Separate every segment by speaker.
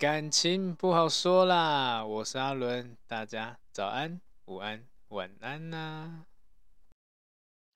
Speaker 1: 感情不好说啦，我是阿伦，大家早安、午安、晚安呐、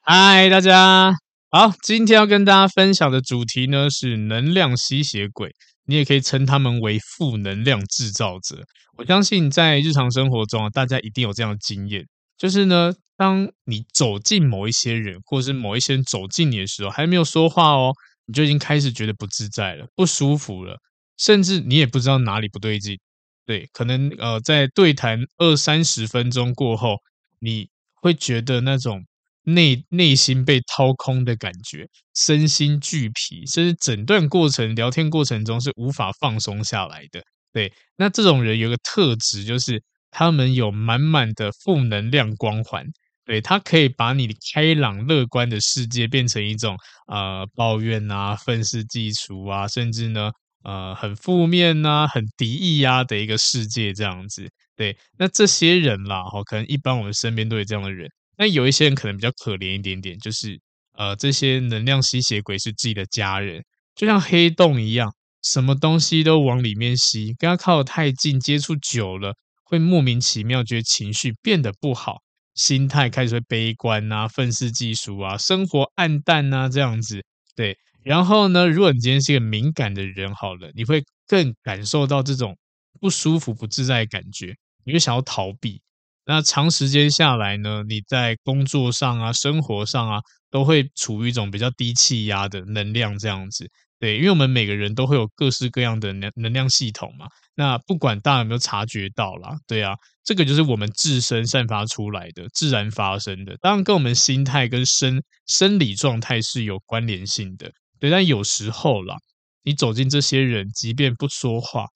Speaker 1: 嗨，大家好，今天要跟大家分享的主题呢是能量吸血鬼，你也可以称他们为负能量制造者。我相信在日常生活中啊，大家一定有这样的经验，就是呢，当你走进某一些人，或是某一些人走进你的时候，还没有说话哦。你就已经开始觉得不自在了，不舒服了，甚至你也不知道哪里不对劲。对，可能呃，在对谈二三十分钟过后，你会觉得那种内内心被掏空的感觉，身心俱疲，甚至整段过程聊天过程中是无法放松下来的。对，那这种人有个特质，就是他们有满满的负能量光环。对，他可以把你的开朗乐观的世界变成一种呃抱怨啊、愤世嫉俗啊，甚至呢呃很负面呐、啊、很敌意、啊、的一个世界这样子。对，那这些人啦，哈，可能一般我们身边都有这样的人。那有一些人可能比较可怜一点点，就是呃这些能量吸血鬼是自己的家人，就像黑洞一样，什么东西都往里面吸，跟他靠得太近，接触久了，会莫名其妙觉得情绪变得不好。心态开始会悲观啊，愤世嫉俗啊，生活暗淡啊，这样子。对，然后呢，如果你今天是一个敏感的人，好了，你会更感受到这种不舒服、不自在的感觉，你会想要逃避。那长时间下来呢，你在工作上啊、生活上啊，都会处于一种比较低气压的能量，这样子。对，因为我们每个人都会有各式各样的能能量系统嘛。那不管大家有没有察觉到啦，对啊，这个就是我们自身散发出来的，自然发生的。当然跟我们心态跟生生理状态是有关联性的。对，但有时候啦，你走进这些人，即便不说话，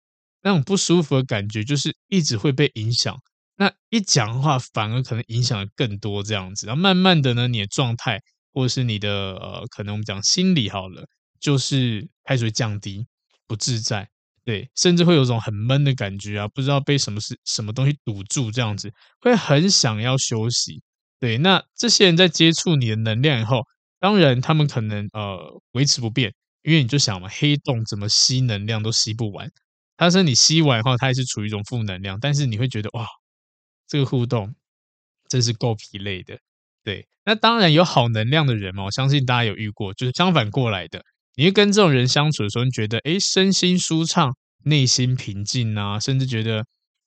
Speaker 1: 那种不舒服的感觉就是一直会被影响。那一讲话，反而可能影响的更多这样子。然后慢慢的呢，你的状态或者是你的呃，可能我们讲心理好了，就是开始会降低，不自在。对，甚至会有种很闷的感觉啊，不知道被什么事、什么东西堵住，这样子会很想要休息。对，那这些人在接触你的能量以后，当然他们可能呃维持不变，因为你就想嘛，黑洞怎么吸能量都吸不完，但是你吸完后，它也是处于一种负能量，但是你会觉得哇，这个互动真是够疲累的。对，那当然有好能量的人嘛，我相信大家有遇过，就是相反过来的。你会跟这种人相处的时候，你觉得诶身心舒畅，内心平静啊，甚至觉得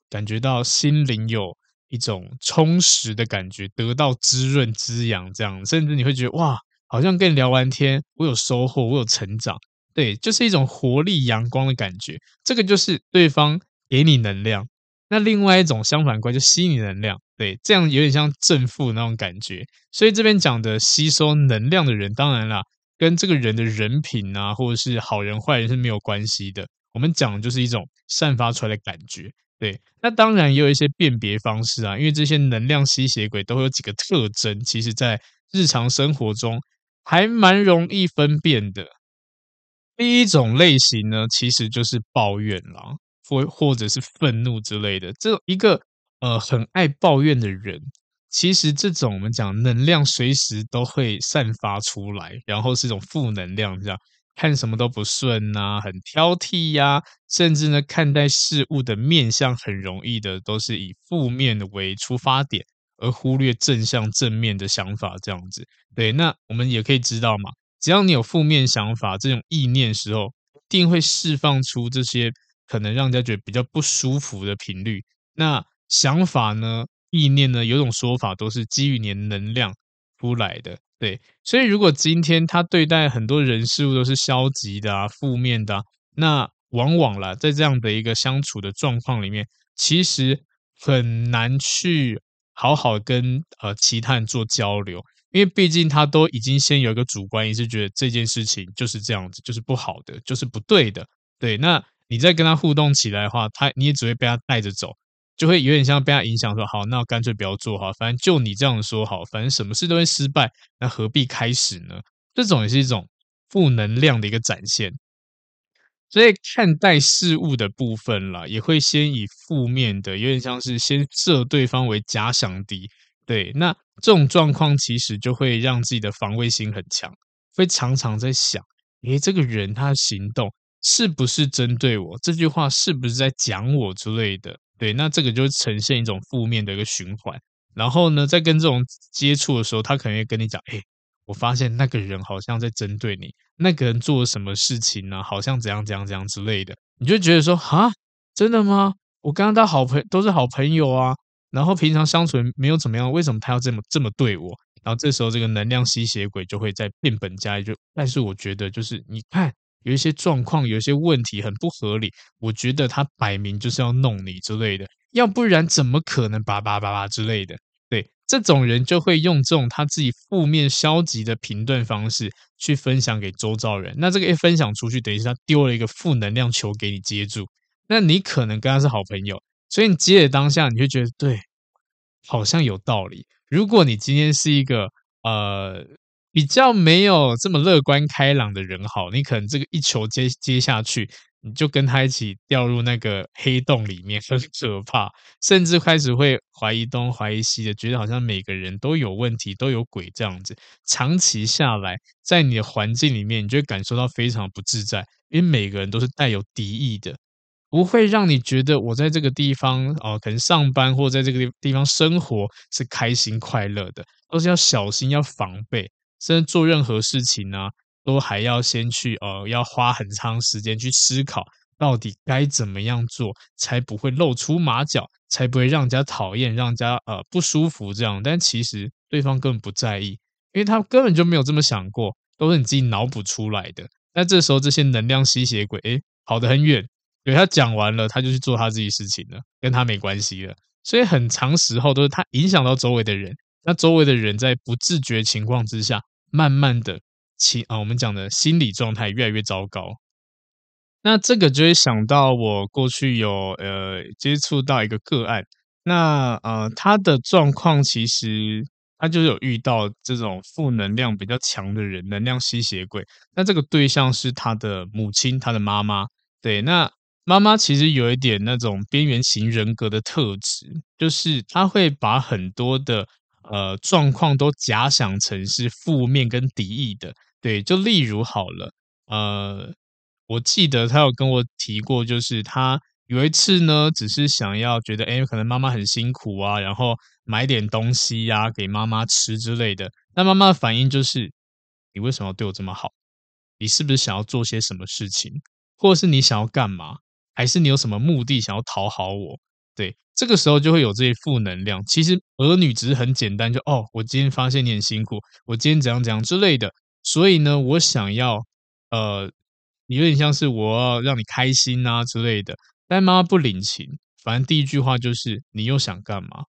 Speaker 1: 感觉到心灵有一种充实的感觉，得到滋润滋养，这样，甚至你会觉得哇，好像跟你聊完天，我有收获，我有成长，对，就是一种活力阳光的感觉。这个就是对方给你能量。那另外一种相反观就吸你能量，对，这样有点像正负那种感觉。所以这边讲的吸收能量的人，当然啦。跟这个人的人品啊，或者是好人坏人是没有关系的。我们讲的就是一种散发出来的感觉。对，那当然也有一些辨别方式啊，因为这些能量吸血鬼都会有几个特征，其实在日常生活中还蛮容易分辨的。第一种类型呢，其实就是抱怨啦，或或者是愤怒之类的。这一个呃很爱抱怨的人。其实这种我们讲能量随时都会散发出来，然后是一种负能量，这样看什么都不顺呐，很挑剔呀，甚至呢看待事物的面向很容易的都是以负面的为出发点，而忽略正向正面的想法这样子。对，那我们也可以知道嘛，只要你有负面想法这种意念时候，一定会释放出这些可能让人家觉得比较不舒服的频率。那想法呢？意念呢，有种说法都是基于你的能量出来的，对。所以如果今天他对待很多人事物都是消极的啊、负面的啊，那往往啦，在这样的一个相处的状况里面，其实很难去好好跟呃其他人做交流，因为毕竟他都已经先有一个主观意识，觉得这件事情就是这样子，就是不好的，就是不对的，对。那你再跟他互动起来的话，他你也只会被他带着走。就会有点像被他影响，说好，那干脆不要做好，反正就你这样说好，反正什么事都会失败，那何必开始呢？这种也是一种负能量的一个展现。所以看待事物的部分啦，也会先以负面的，有点像是先设对方为假想敌。对，那这种状况其实就会让自己的防卫心很强，会常常在想，诶，这个人他的行动是不是针对我？这句话是不是在讲我之类的？对，那这个就呈现一种负面的一个循环。然后呢，在跟这种接触的时候，他可能会跟你讲：“诶，我发现那个人好像在针对你，那个人做了什么事情呢？好像怎样怎样怎样之类的。”你就觉得说：“哈，真的吗？我刚刚当好朋都是好朋友啊，然后平常相处没有怎么样，为什么他要这么这么对我？”然后这时候，这个能量吸血鬼就会在变本加厉。就，但是我觉得，就是你看，有一些状况，有一些问题很不合理。我觉得他摆明就是要弄你之类的，要不然怎么可能叭叭叭叭之类的？这种人就会用这种他自己负面消极的评论方式去分享给周遭人。那这个一分享出去，等于是他丢了一个负能量球给你接住。那你可能跟他是好朋友，所以你接的当下，你就觉得对，好像有道理。如果你今天是一个呃比较没有这么乐观开朗的人，好，你可能这个一球接接下去，你就跟他一起掉入那个黑洞里面，很可怕，甚至开始会怀疑东怀疑西的，觉得好像每个人都有问题，都有鬼这样子。长期下来，在你的环境里面，你就会感受到非常不自在，因为每个人都是带有敌意的。不会让你觉得我在这个地方哦、可能上班或在这个地方生活是开心快乐的，都是要小心要防备，甚至做任何事情呢、都还要先去呃，要花很长时间去思考，到底该怎么样做才不会露出马脚，才不会让人家讨厌，让人家呃不舒服这样。但其实对方根本不在意，因为他根本就没有这么想过，都是你自己脑补出来的。那这时候这些能量吸血鬼，诶，跑得很远。对，他讲完了，他就去做他自己事情了，跟他没关系了。所以很长时候都是他影响到周围的人，那周围的人在不自觉情况之下，慢慢的情啊，我们讲的心理状态越来越糟糕。那这个就会想到我过去有呃接触到一个个案，那呃他的状况其实他就有遇到这种负能量比较强的人，能量吸血鬼。那这个对象是他的母亲，他的妈妈。对，那。妈妈其实有一点那种边缘型人格的特质，就是她会把很多的呃状况都假想成是负面跟敌意的。对，就例如好了，呃，我记得她有跟我提过，就是她有一次呢，只是想要觉得，哎，可能妈妈很辛苦啊，然后买点东西呀，给妈妈吃之类的。那妈妈的反应就是，你为什么要对我这么好？你是不是想要做些什么事情，或者是你想要干嘛？还是你有什么目的想要讨好我？对，这个时候就会有这些负能量。其实儿女只是很简单，就哦，我今天发现你很辛苦，我今天怎样怎样之类的。所以呢，我想要呃，有点像是我要让你开心啊之类的。但妈妈不领情，反正第一句话就是你又想干嘛？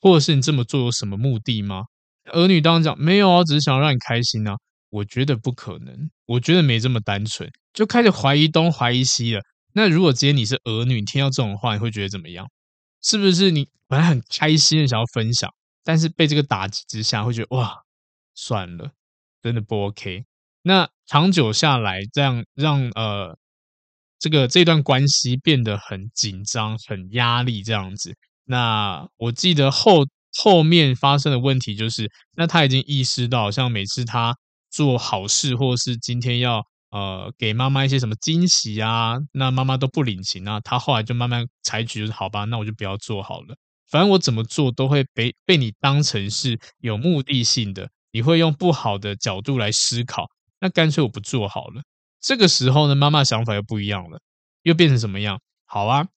Speaker 1: 或者是你这么做有什么目的吗？儿女当然讲没有啊，只是想要让你开心啊。我觉得不可能，我觉得没这么单纯，就开始怀疑东怀疑西了。那如果今天你是儿女，你听到这种话，你会觉得怎么样？是不是你本来很开心的想要分享，但是被这个打击之下，会觉得哇，算了，真的不 OK。那长久下来，这样让呃这个这段关系变得很紧张、很压力这样子。那我记得后后面发生的问题就是，那他已经意识到，像每次他做好事，或是今天要。呃，给妈妈一些什么惊喜啊？那妈妈都不领情啊。他后来就慢慢采取，就是好吧，那我就不要做好了。反正我怎么做都会被被你当成是有目的性的，你会用不好的角度来思考。那干脆我不做好了。这个时候呢，妈妈想法又不一样了，又变成什么样？好啊，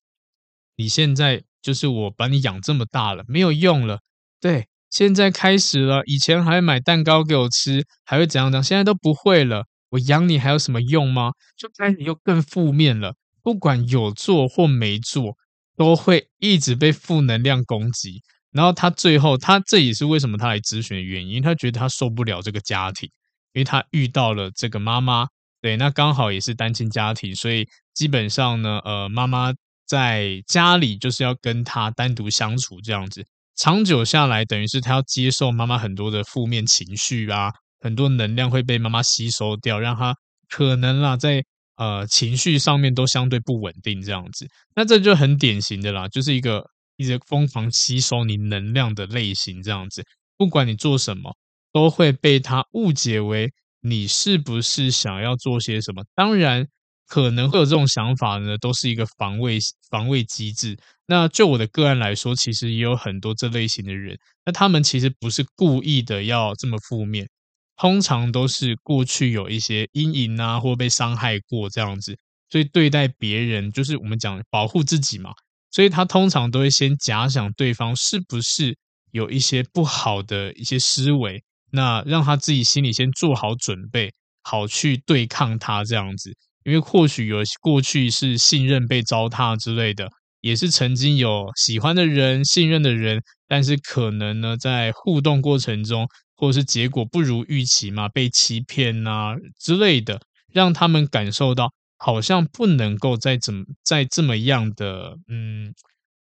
Speaker 1: 你现在就是我把你养这么大了，没有用了。对，现在开始了，以前还会买蛋糕给我吃，还会怎样怎样，现在都不会了。我养你还有什么用吗？就开始又更负面了。不管有做或没做，都会一直被负能量攻击。然后他最后，他这也是为什么他来咨询的原因。他觉得他受不了这个家庭，因为他遇到了这个妈妈。对，那刚好也是单亲家庭，所以基本上呢，呃，妈妈在家里就是要跟他单独相处这样子。长久下来，等于是他要接受妈妈很多的负面情绪啊。很多能量会被妈妈吸收掉，让他可能啦，在呃情绪上面都相对不稳定这样子。那这就很典型的啦，就是一个一直疯狂吸收你能量的类型这样子。不管你做什么，都会被他误解为你是不是想要做些什么。当然，可能会有这种想法呢，都是一个防卫防卫机制。那就我的个案来说，其实也有很多这类型的人，那他们其实不是故意的要这么负面，通常都是过去有一些阴影啊，或被伤害过这样子，所以对待别人就是我们讲保护自己嘛，所以他通常都会先假想对方是不是有一些不好的一些思维，那让他自己心里先做好准备，好去对抗他这样子。因为或许有过去是信任被糟蹋之类的，也是曾经有喜欢的人、信任的人，但是可能呢，在互动过程中，或者是结果不如预期嘛，被欺骗啊之类的，让他们感受到好像不能够再怎么再这么样的嗯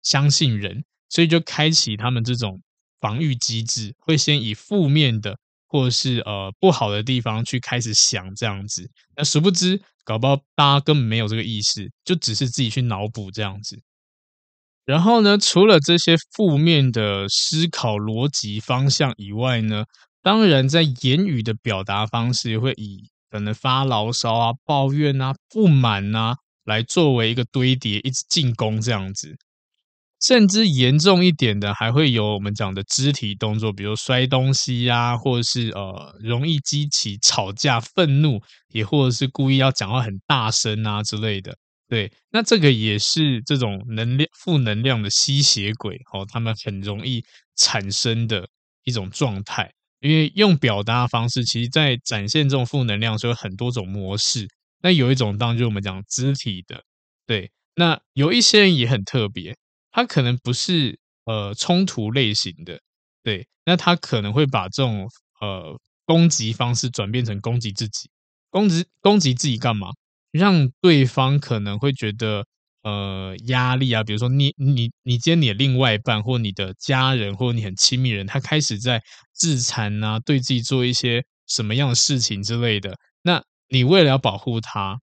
Speaker 1: 相信人，所以就开启他们这种防御机制，会先以负面的。或者是呃不好的地方去开始想这样子，那殊不知搞不好大家根本没有这个意识，就只是自己去脑补这样子。然后呢，除了这些负面的思考逻辑方向以外呢，当然在言语的表达方式会以可能发牢骚啊、抱怨啊、不满啊来作为一个堆叠，一直进攻这样子。甚至严重一点的，还会有我们讲的肢体动作，比如摔东西呀、啊，或者是呃容易激起吵架、愤怒，也或者是故意要讲话很大声啊之类的。对，那这个也是这种能量负能量的吸血鬼哦，他们很容易产生的一种状态。因为用表达方式，其实在展现这种负能量的时候，有很多种模式。那有一种当然就是我们讲肢体的，对。那有一些人也很特别。他可能不是呃冲突类型的，对，那他可能会把这种呃攻击方式转变成攻击自己，攻击攻击自己干嘛？让对方可能会觉得呃压力啊，比如说你你你今天你的另外一半或你的家人或你很亲密人，他开始在自残啊，对自己做一些什么样的事情之类的，那你为了要保护他，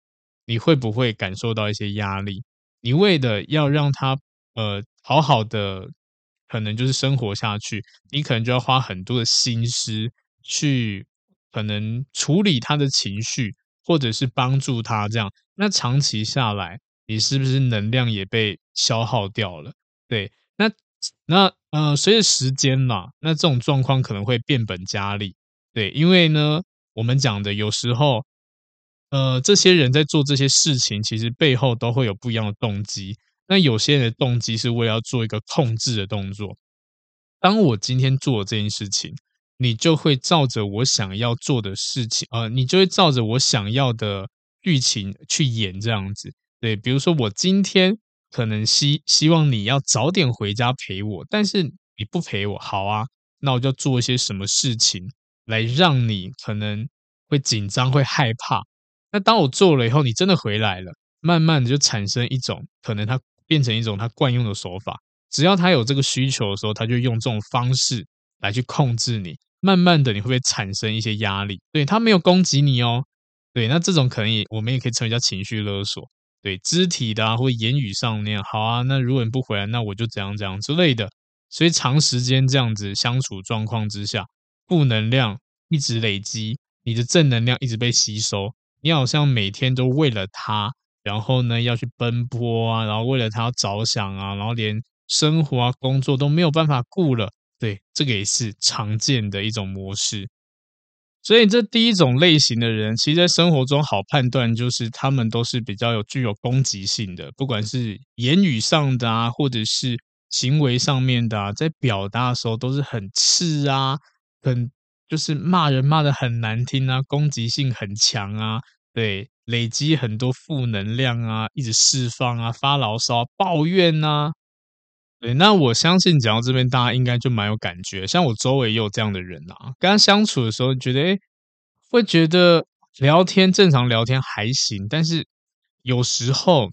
Speaker 1: 你会不会感受到一些压力？你为了要让他。呃，好好的，可能就是生活下去，你可能就要花很多的心思去，可能处理他的情绪，或者是帮助他这样。那长期下来，你是不是能量也被消耗掉了？对，那那呃，随着时间嘛，那这种状况可能会变本加厉。对，因为呢，我们讲的有时候，呃，这些人在做这些事情，其实背后都会有不一样的动机。那有些人的动机是为了要做一个控制的动作。当我今天做这件事情，你就会照着我想要做的事情，呃，你就会照着我想要的剧情去演这样子。对，比如说我今天可能希希望你要早点回家陪我，但是你不陪我，好啊，那我就做一些什么事情来让你可能会紧张、会害怕。那当我做了以后，你真的回来了，慢慢的就产生一种可能它。变成一种他惯用的手法，只要他有这个需求的时候，他就用这种方式来去控制你。慢慢的，你会不会产生一些压力？对，他没有攻击你哦，对，那这种可能也我们也可以称为叫情绪勒索，对，肢体的啊或言语上那样。好啊，那如果你不回来，那我就怎样怎样之类的。所以长时间这样子相处状况之下，负能量一直累积，你的正能量一直被吸收，你好像每天都为了他。然后呢，要去奔波啊，然后为了他要着想啊，然后连生活啊、工作都没有办法顾了。对，这个也是常见的一种模式。所以这第一种类型的人，其实在生活中好判断，就是他们都是比较有具有攻击性的，不管是言语上的啊，或者是行为上面的啊，在表达的时候都是很刺啊，很就是骂人骂得很难听啊，攻击性很强啊。对，累积很多负能量啊，一直释放啊，发牢骚、抱怨、啊。对，那我相信讲到这边，大家应该就蛮有感觉。像我周围也有这样的人啊，跟他相处的时候，觉得诶，会觉得聊天正常聊天还行，但是有时候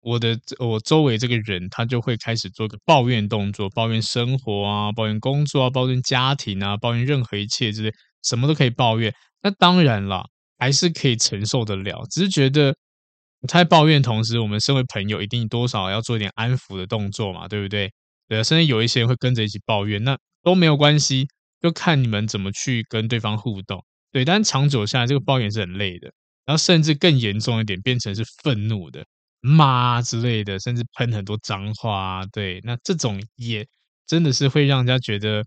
Speaker 1: 我的我周围这个人，他就会开始做个抱怨动作，抱怨生活啊，抱怨工作啊，抱怨家庭啊，抱怨任何一切之类，什么都可以抱怨。那当然了。还是可以承受得了，只是觉得在抱怨。同时，我们身为朋友，一定多少要做一点安抚的动作嘛，对不对？对，甚至有一些人会跟着一起抱怨，那都没有关系，就看你们怎么去跟对方互动。对，但长久下来，这个抱怨是很累的。然后甚至更严重一点，变成是愤怒的骂之类的，甚至喷很多脏话。对，那这种也真的是会让人家觉得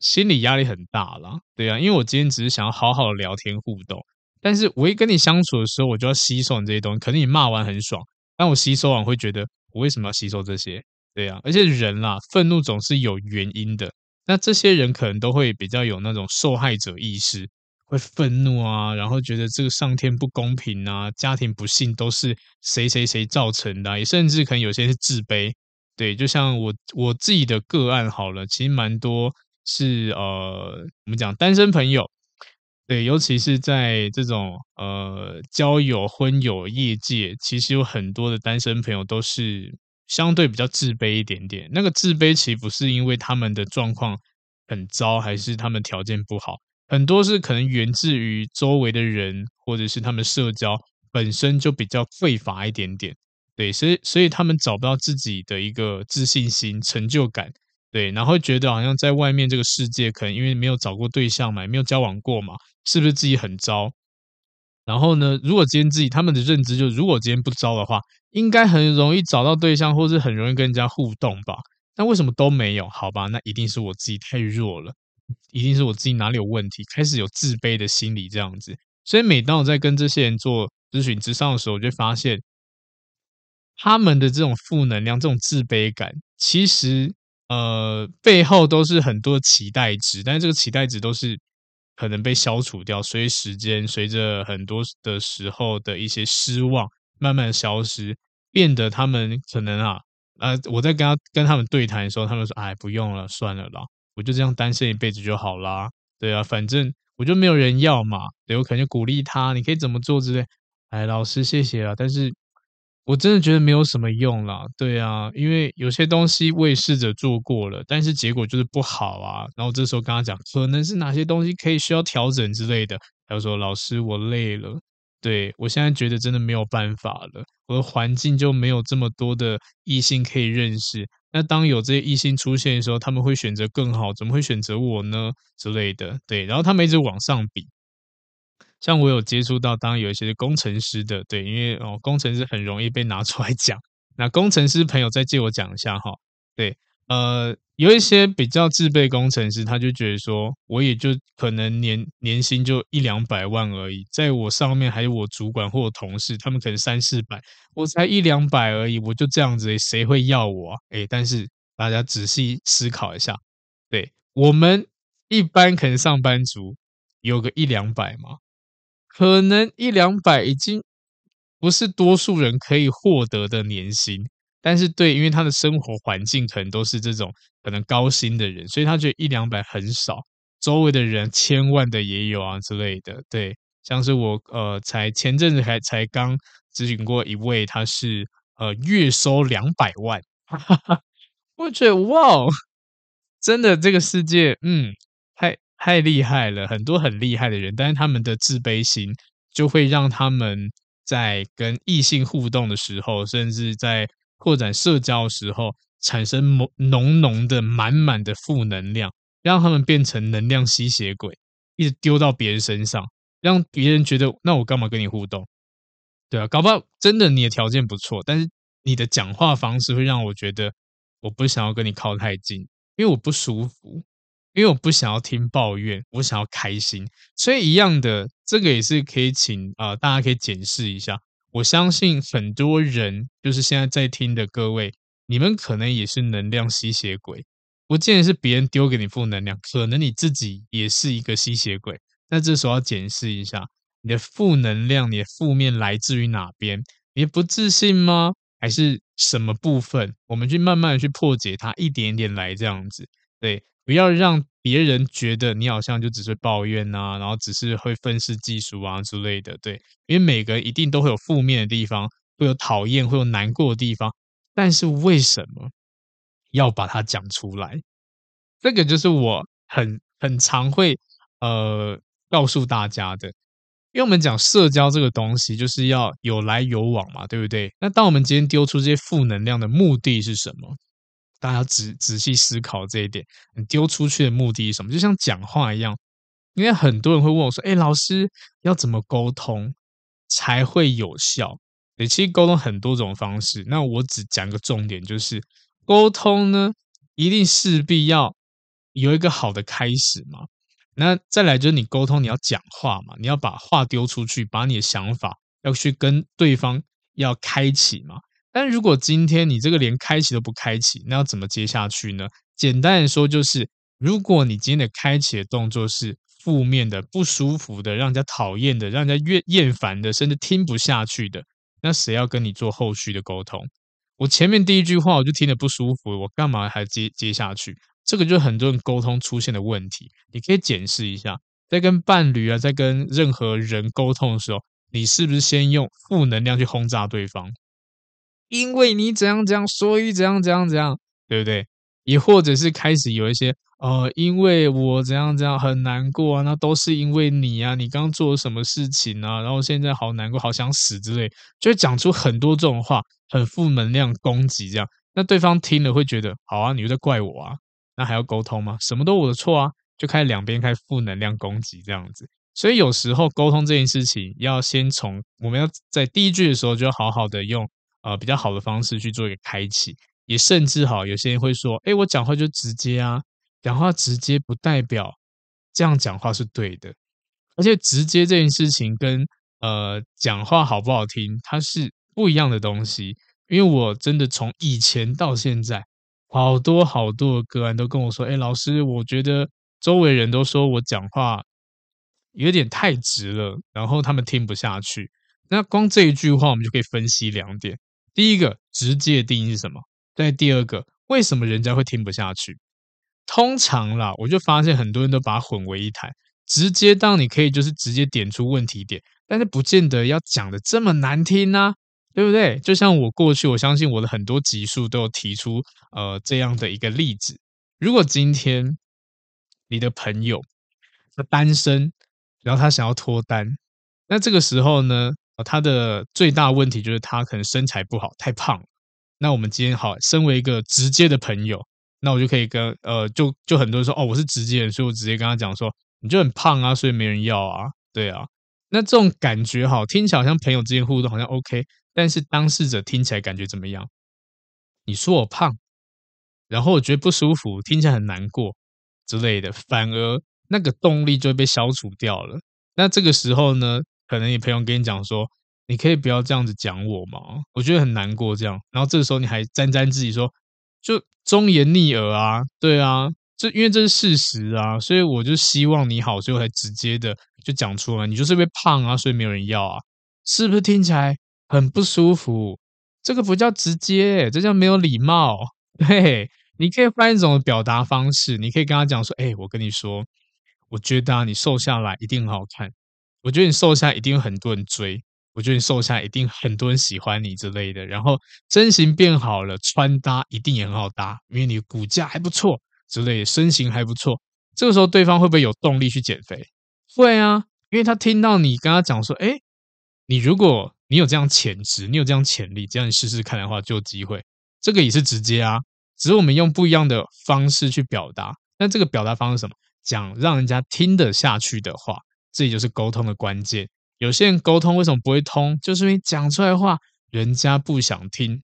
Speaker 1: 心理压力很大啦。对啊，因为我今天只是想要好好聊天互动，但是我一跟你相处的时候，我就要吸收你这些东西。可能你骂完很爽，但我吸收完会觉得，我为什么要吸收这些？对啊，而且人啦，愤怒总是有原因的。那这些人可能都会比较有那种受害者意识，会愤怒啊，然后觉得这个上天不公平啊，家庭不幸都是谁谁谁造成的，也甚至可能有些是自卑。对，就像我我自己的个案好了，其实蛮多是呃，我们讲单身朋友，对，尤其是在这种呃交友、婚友业界，其实有很多的单身朋友都是。相对比较自卑一点点，那个自卑其实不是因为他们的状况很糟，还是他们条件不好，很多是可能源自于周围的人，或者是他们社交本身就比较匮乏一点点，对，所以所以他们找不到自己的一个自信心、成就感，对，然后觉得好像在外面这个世界，可能因为没有找过对象嘛，也没有交往过嘛，是不是自己很糟？然后呢，如果今天自己他们的认知就是，如果今天不招的话，应该很容易找到对象，或是很容易跟人家互动吧？那为什么都没有？好吧，那一定是我自己太弱了，一定是我自己哪里有问题，开始有自卑的心理这样子。所以每当我在跟这些人做咨询、之上的时候，我就发现他们的这种负能量、这种自卑感，其实呃背后都是很多期待值，但是这个期待值都是。可能被消除掉，随时间，随着很多的时候的一些失望慢慢消失，变得他们可能啊，呃，我在跟他跟他们对谈的时候，他们说：“哎，不用了，算了啦，我就这样单身一辈子就好啦。”对啊，反正我就没有人要嘛。对，我可能就鼓励他，你可以怎么做之类。哎，老师谢谢啊，但是。我真的觉得没有什么用啦，对啊，因为有些东西我也试着做过了，但是结果就是不好啊。然后这时候跟他讲，可能是哪些东西可以需要调整之类的，他说：“老师，我累了，对，我现在觉得真的没有办法了，我的环境就没有这么多的异性可以认识。那当有这些异性出现的时候，他们会选择更好，怎么会选择我呢？之类的，对。然后他们一直往上比。”像我有接触到，当然有一些工程师的，对，因为哦，工程师很容易被拿出来 讲。那工程师朋友再借我讲一下哈，对，呃，有一些比较自备工程师，他就觉得说，我也就可能年年薪就一两百万而已，在我上面还有我主管或我同事，他们可能三四百，我才一两百而已，我就这样子，谁会要我啊？诶，但是大家仔细思考一下，对，我们一般可能上班族有个一两百嘛？可能一两百已经不是多数人可以获得的年薪，但是对，因为他的生活环境可能都是这种可能高薪的人，所以他觉得一两百很少。周围的人千万的也有啊之类的，对，像是我呃，才前阵子还才刚咨询过一位，他是呃月收两百万，我觉得哇，真的这个世界，嗯，太。厉害了，很多很厉害的人，但是他们的自卑心就会让他们在跟异性互动的时候，甚至在扩展社交的时候，产生浓浓浓的、满满的负能量，让他们变成能量吸血鬼，一直丢到别人身上，让别人觉得那我干嘛跟你互动？对啊，搞不好真的你的条件不错，但是你的讲话方式会让我觉得我不想要跟你靠太近，因为我不舒服。因为我不想要听抱怨，我想要开心，所以一样的，这个也是可以请啊、大家可以检视一下。我相信很多人，就是现在在听的各位，你们可能也是能量吸血鬼，不见得是别人丢给你负能量，可能你自己也是一个吸血鬼。那这时候要检视一下，你的负能量，你的负面来自于哪边？你不自信吗？还是什么部分？我们去慢慢的去破解它，一点一点来，这样子，对。不要让别人觉得你好像就只是抱怨啊，然后只是会愤世嫉俗啊之类的。对，因为每个一定都会有负面的地方，会有讨厌，会有难过的地方。但是为什么要把它讲出来？这个就是我很很常会呃告诉大家的。因为我们讲社交这个东西，就是要有来有往嘛，对不对？那当我们今天丢出这些负能量的目的是什么？大家仔仔细思考这一点，你丢出去的目的是什么？就像讲话一样，因为很多人会问我说：“哎，老师要怎么沟通？”才会有效。对，其实沟通很多种方式，那我只讲个重点，就是沟通呢，一定势必要有一个好的开始嘛。那再来就是你沟通，你要讲话嘛，你要把话丢出去，把你的想法要去跟对方要开启嘛。但如果今天你这个连开启都不开启，那要怎么接下去呢？简单的说，就是如果你今天的开启的动作是负面的、不舒服的、让人家讨厌的、让人家厌厌烦的，甚至听不下去的。那谁要跟你做后续的沟通？我前面第一句话我就听得不舒服，我干嘛还接接下去？这个就是很多人沟通出现的问题。你可以检视一下，在跟伴侣啊，在跟任何人沟通的时候，你是不是先用负能量去轰炸对方？因为你怎样怎样，所以怎样怎样怎样，对不对？也或者是开始有一些。呃，因为我怎样怎样很难过啊，那都是因为你啊，你刚做了什么事情啊，然后现在好难过，好想死之类，就会讲出很多这种话，很负能量攻击这样，那对方听了会觉得，好啊，你又在怪我啊，那还要沟通吗？什么都我的错啊，就开始两边开始负能量攻击这样子，所以有时候沟通这件事情，要先从我们要在第一句的时候就好好的用呃比较好的方式去做一个开启，也甚至好，有些人会说，诶，我讲话就直接啊。讲话直接不代表这样讲话是对的，而且直接这件事情跟呃讲话好不好听，它是不一样的东西。因为我真的从以前到现在，好多好多的个案都跟我说：“哎，老师，我觉得周围人都说我讲话有点太直了，然后他们听不下去。”那光这一句话，我们就可以分析两点：第一个，直接的定义是什么？再第二个，为什么人家会听不下去？通常啦，我就发现很多人都把它混为一谈。直接当你可以就是直接点出问题点，但是不见得要讲的这么难听啊，对不对？就像我过去，我相信我的很多集数都有提出呃这样的一个例子。如果今天你的朋友他单身，然后他想要脱单，那这个时候呢，他的最大问题就是他可能身材不好，太胖。那我们今天好，身为一个直接的朋友。那我就可以跟呃，就就很多人说哦，我是直接人，所以我直接跟他讲说，你就很胖啊，所以没人要啊，对啊。那这种感觉好，听起来好像朋友之间互动好像 OK，但是当事者听起来感觉怎么样？你说我胖，然后我觉得不舒服，听起来很难过之类的，反而那个动力就会被消除掉了。那这个时候呢，可能你朋友跟你讲说，你可以不要这样子讲我吗？我觉得很难过这样。然后这个时候你还沾沾自喜说。就忠言逆耳啊，对啊，这因为这是事实啊，所以我就希望你好，所以我才直接的就讲出来，你就是因为胖啊，所以没有人要啊，是不是听起来很不舒服？这个不叫直接，这叫没有礼貌。对，你可以换一种表达方式，你可以跟他讲说，哎，我跟你说，我觉得啊，你瘦下来一定很好看，我觉得你瘦下一定有很多人追。我觉得你瘦下一定很多人喜欢你之类的，然后身形变好了，穿搭一定也很好搭，因为你骨架还不错之类的，身形还不错。这个时候对方会不会有动力去减肥？会啊，因为他听到你跟他讲说，诶，你如果你有这样潜质，你有这样潜力，这样你试试看的话就有机会。这个也是直接啊，只是我们用不一样的方式去表达。那这个表达方式什么？讲让人家听得下去的话，这就是沟通的关键。有些人沟通为什么不会通？就是因为讲出来的话，人家不想听。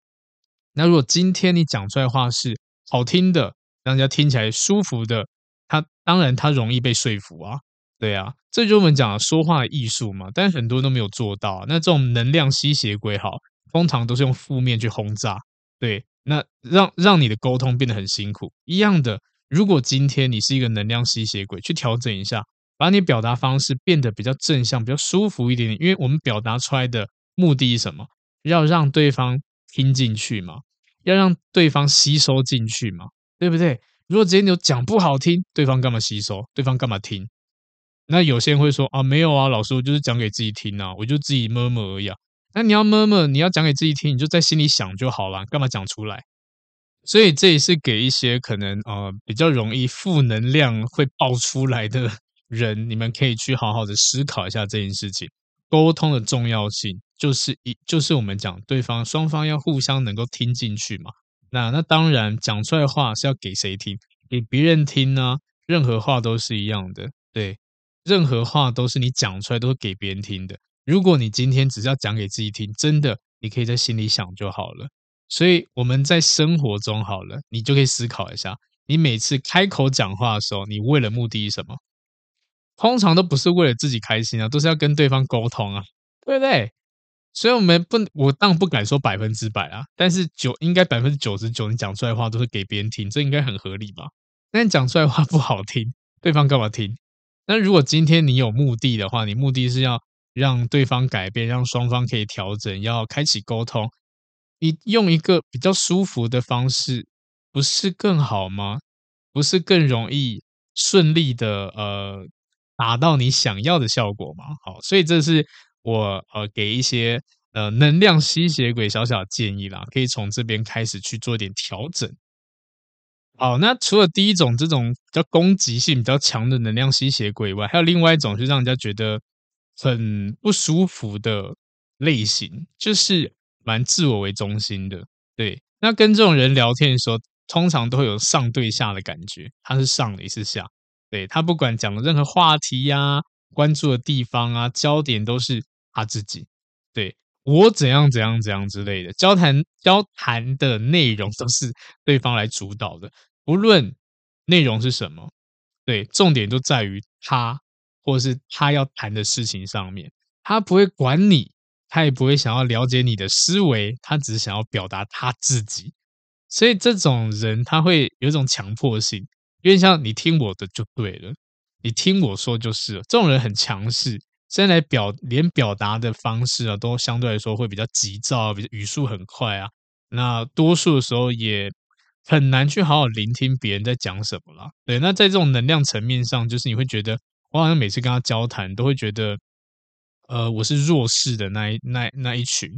Speaker 1: 那如果今天你讲出来的话是好听的，让人家听起来舒服的，他当然他容易被说服啊。对啊，这就是我们讲的说话的艺术嘛。但很多人都没有做到。那这种能量吸血鬼，好，通常都是用负面去轰炸。对，那让让你的沟通变得很辛苦。一样的，如果今天你是一个能量吸血鬼，去调整一下。把你表达方式变得比较正向、比较舒服一点点，因为我们表达出来的目的是什么？要让对方听进去嘛，要让对方吸收进去嘛，对不对？如果直接你讲不好听，对方干嘛吸收？对方干嘛听？那有些人会说啊，没有啊，老师，我就是讲给自己听啊，我就自己摸摸而已啊。那你要摸摸，你要讲给自己听，你就在心里想就好了，干嘛讲出来？所以这也是给一些可能呃比较容易负能量会爆出来的。人，你们可以去好好的思考一下这件事情。沟通的重要性就是一，就是我们讲对方双方要互相能够听进去嘛。那那当然讲出来的话是要给谁听？给别人听呢？任何话都是一样的，对，任何话都是你讲出来都是给别人听的。如果你今天只是要讲给自己听，真的，你可以在心里想就好了。所以我们在生活中好了，你就可以思考一下，你每次开口讲话的时候，你为了目的是什么？通常都不是为了自己开心啊，都是要跟对方沟通啊，对不对？所以我们不，我当然不敢说百分之百啊，但是九应该百分之九十九，你讲出来的话都是给别人听，这应该很合理吧？但你讲出来的话不好听，对方干嘛听？那如果今天你有目的的话，你目的是要让对方改变，让双方可以调整，要开启沟通，你用一个比较舒服的方式，不是更好吗？不是更容易顺利的呃达到你想要的效果吗？好，所以这是。我呃给一些呃能量吸血鬼小小的建议啦，可以从这边开始去做一点调整。好，那除了第一种这种比较攻击性比较强的能量吸血鬼以外，还有另外一种是让人家觉得很不舒服的类型，就是蛮自我为中心的。对，那跟这种人聊天的时候，通常都会有上对下的感觉，他是上，你是下。对，他不管讲的任何话题呀、关注的地方啊，焦点都是。他自己，对，我怎样怎样怎样之类的交谈，交谈的内容都是对方来主导的，不论内容是什么，对，重点都在于他或是他要谈的事情上面，他不会管你，他也不会想要了解你的思维，他只是想要表达他自己，所以这种人他会有一种强迫性，因为像你听我的就对了，你听我说就是了，这种人很强势。现在来表连表达的方式啊，都相对来说会比较急躁，比较语速很快啊。那多数的时候也很难去好好聆听别人在讲什么啦。对，那在这种能量层面上，就是你会觉得，我好像每次跟他交谈，都会觉得，呃，我是弱势的那一那那一群。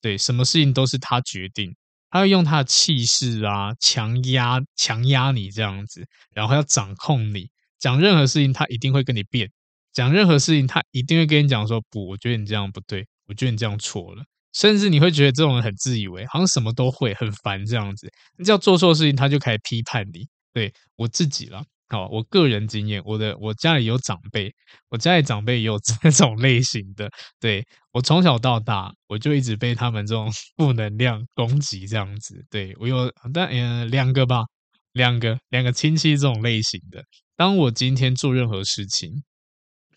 Speaker 1: 对，什么事情都是他决定，他会用他的气势啊，强压强压你这样子，然后要掌控你，讲任何事情他一定会跟你辩。讲任何事情，他一定会跟你讲说不，我觉得你这样不对，我觉得你这样错了，甚至你会觉得这种人很自以为，好像什么都会，很烦这样子。你只要做错事情，他就开始批判你。对，我自己了，好，我个人经验，我的我家里有长辈，我家里长辈也有 这种类型的。对，我从小到大，我就一直被他们这种 负能量攻击这样子。对，我有，但嗯、呃，两个吧，两个两个亲戚这种类型的。当我今天做任何事情，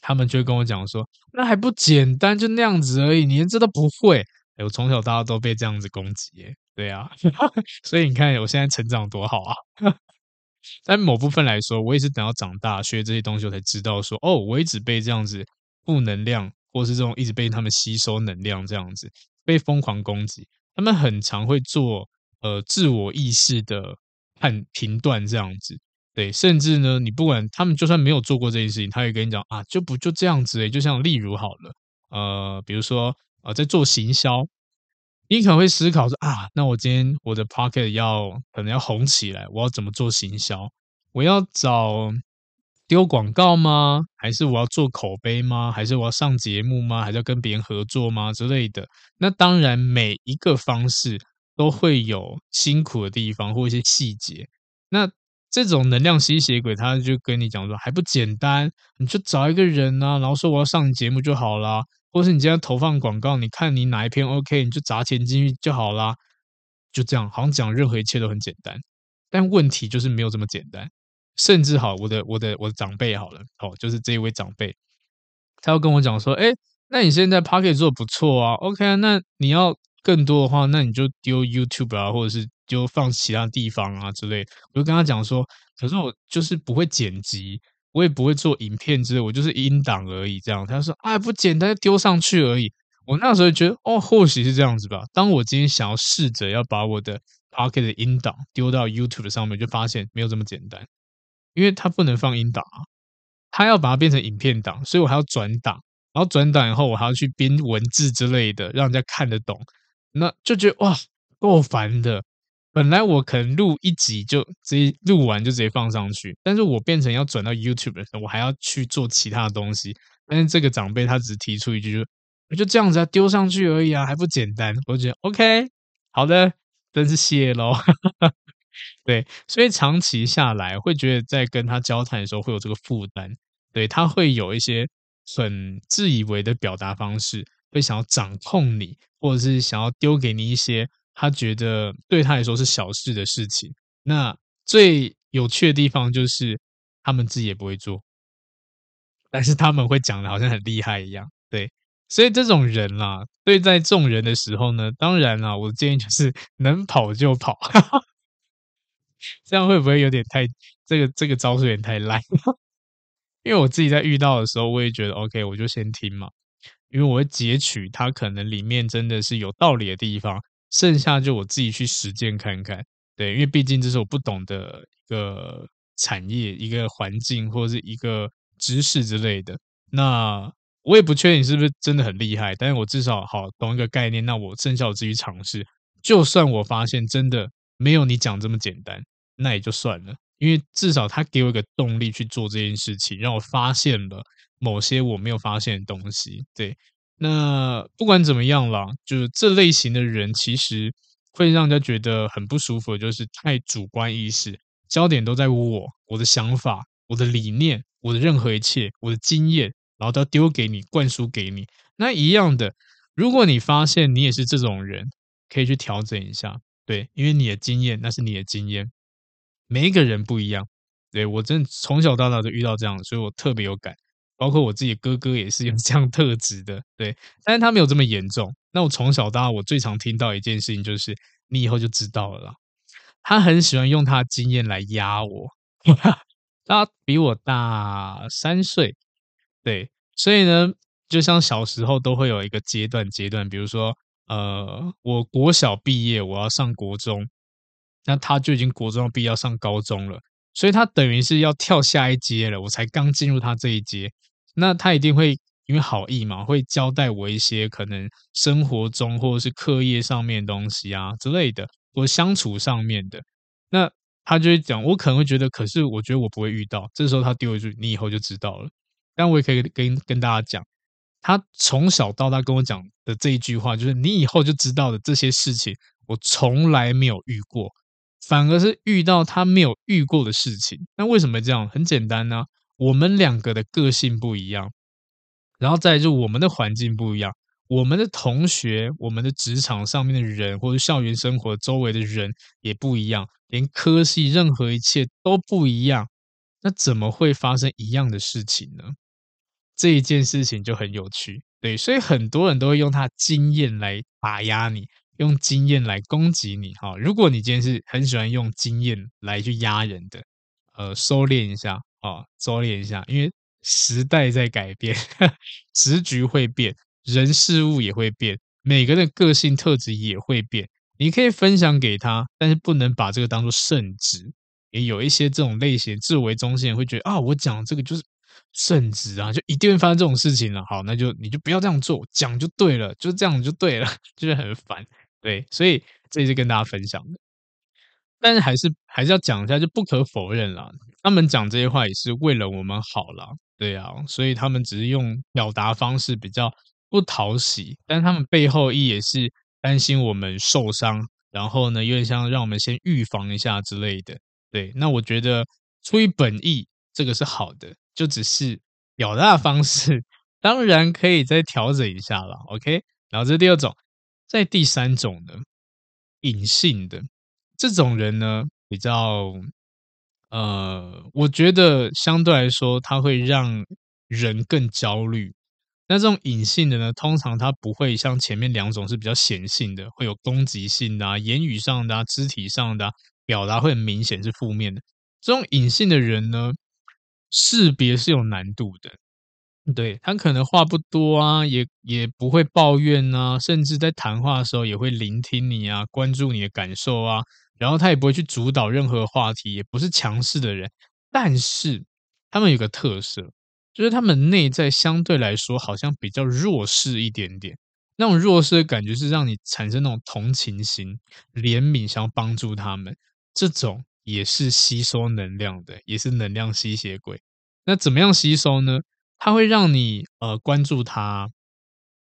Speaker 1: 他们就会跟我讲说：“那还不简单，就那样子而已，你连这都不会。”，我从小到大都被这样子攻击，耶，对啊，所以你看我现在成长多好啊！但某部分来说，我也是等到长大学这些东西，我才知道说：“哦，我一直被这样子负能量，或是这种一直被他们吸收能量这样子被疯狂攻击。他们很常会做呃自我意识的判评断这样子。”对，甚至呢，你不管他们就算没有做过这件事情，他也跟你讲啊，就不就这样子诶，就像例如好了，呃，比如说呃，在做行销，你可能会思考说啊，那我今天我的 pocket 要可能要红起来，我要怎么做行销？我要找丢广告吗？还是我要做口碑吗？还是我要上节目吗？还是要跟别人合作吗？之类的。那当然，每一个方式都会有辛苦的地方或一些细节。那这种能量吸血鬼，他就跟你讲说还不简单，你就找一个人啊，然后说我要上节目就好啦，或是你今天投放广告，你看你哪一篇 OK，你就砸钱进去就好啦，就这样，好像讲任何一切都很简单，但问题就是没有这么简单，甚至好，我的我的我的长辈好了，哦，就是这一位长辈，他要跟我讲说，哎，那你现在 Pocket 做的不错啊，OK，那你要更多的话，那你就丢 YouTube 啊，或者是。丢放其他地方啊之类，我就跟他讲说，可是我就是不会剪辑，我也不会做影片之类，我就是音档而已。这样，他说啊，不简单，就丢上去而已。我那时候觉得，哦，或许是这样子吧。当我今天想要试着要把我的 Podcast 的音档丢到 YouTube 上面，就发现没有这么简单，因为它不能放音档啊，它要把它变成影片档，所以我还要转档，然后转档以后我还要去编文字之类的，让人家看得懂，那就觉得哇，够烦的。本来我可能录一集就直接录完就直接放上去，但是我变成要转到 YouTube 的时候，我还要去做其他的东西。但是这个长辈他只提出一句，就我就这样子啊，丢上去而已啊，还不简单？我就觉得 OK，好的，真是谢喽。对，所以长期下来会觉得在跟他交谈的时候会有这个负担，对，他会有一些很自以为的表达方式，会想要掌控你，或者是想要丢给你一些他觉得对他来说是小事的事情。那最有趣的地方就是他们自己也不会做，但是他们会讲的好像很厉害一样。对，所以这种人啦，对在众人的时候呢，当然啦，我的建议就是能跑就跑。这样会不会有点太这个这个招数有点太烂？因为我自己在遇到的时候，我也觉得 OK，我就先听嘛，因为我会截取它可能里面真的是有道理的地方，剩下就我自己去实践看看。对，因为毕竟这是我不懂的一个产业、一个环境或者是一个知识之类的。那我也不确定是不是真的很厉害，但是我至少好懂一个概念。那我剩下我自己尝试，就算我发现真的没有你讲这么简单。那也就算了，因为至少他给我一个动力去做这件事情，让我发现了某些我没有发现的东西。对，那不管怎么样啦，就是这类型的人其实会让人家觉得很不舒服，就是太主观意识，焦点都在我、我的想法、我的理念、我的任何一切、我的经验，然后都要丢给你、灌输给你。那一样的，如果你发现你也是这种人，可以去调整一下。对，因为你的经验，那是你的经验。每一个人不一样，对，我真的从小到大都遇到这样，所以我特别有感。包括我自己哥哥也是有 这样特质的，对，但是他没有这么严重。那我从小到大，我最常听到一件事情就是，你以后就知道了啦。他很喜欢用他的经验来压我，他比我大三岁，对，所以呢，就像小时候都会有一个阶段阶段，比如说，呃，我国小毕业，我要上国中。那他就已经国中毕业要上高中了，所以他等于是要跳下一阶了。我才刚进入他这一阶，那他一定会因为好意嘛，会交代我一些可能生活中或者是课业上面的东西啊之类的，或相处上面的。那他就会讲，我可能会觉得，可是我觉得我不会遇到。这时候他丢一句，你以后就知道了。但我也可以跟跟大家讲，他从小到大跟我讲的这一句话，就是你以后就知道的这些事情，我从来没有遇过。反而是遇到他没有遇过的事情，那为什么这样？很简单呢、我们两个的个性不一样，然后再就我们的环境不一样，我们的同学、我们的职场上面的人，或者校园生活周围的人也不一样，连科系任何一切都不一样，那怎么会发生一样的事情呢？这一件事情就很有趣，对，所以很多人都会用他经验来打压你。用经验来攻击你，哈！如果你今天是很喜欢用经验来去压人的，呃，收敛一下，啊，收敛一下，因为时代在改变，时局会变，人事物也会变，每个人的个性特质也会变。你可以分享给他，但是不能把这个当做圣旨。也有一些这种类型自我为中心会觉得啊，我讲这个就是。圣旨啊，就一定会发生这种事情了。好，那就你就不要这样做，讲就对了，就这样就对了，就是很烦。对，所以这也是跟大家分享的。但是还是还是要讲一下，就不可否认啦，他们讲这些话也是为了我们好啦。对啊，所以他们只是用表达方式比较不讨喜，但他们背后意也是担心我们受伤，然后呢，有点像让我们先预防一下之类的。对，那我觉得出于本意，这个是好的。就只是表达方式，当然可以再调整一下了。OK，然后这是第二种，在第三种呢，隐性的这种人呢，比较呃，我觉得相对来说，他会让人更焦虑。那这种隐性的呢，通常他不会像前面两种是比较显性的，会有攻击性的啊，言语上的啊，肢体上的啊，表达会很明显是负面的。这种隐性的人呢，识别是有难度的，对，他可能话不多啊，也也不会抱怨啊，甚至在谈话的时候也会聆听你啊，关注你的感受啊，然后他也不会去主导任何话题，也不是强势的人，但是他们有个特色，就是他们内在相对来说好像比较弱势一点点，那种弱势的感觉是让你产生那种同情心、怜悯，想要帮助他们这种。也是吸收能量的，也是能量吸血鬼。那怎么样吸收呢？它会让你呃关注他，